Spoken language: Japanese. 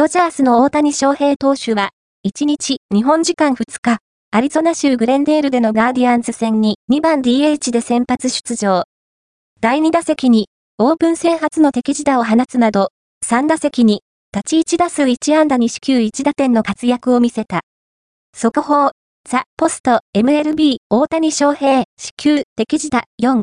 ドジャースの大谷翔平投手は、1日、日本時間2日、アリゾナ州グレンデールでのガーディアンズ戦に2番 DH で先発出場。第2打席に、オープン戦初の敵地打を放つなど、3打席に、立ち1打数1安打に四球1打点の活躍を見せた。速報、ザ・ポスト、MLB、大谷翔平、四球、敵地打、4、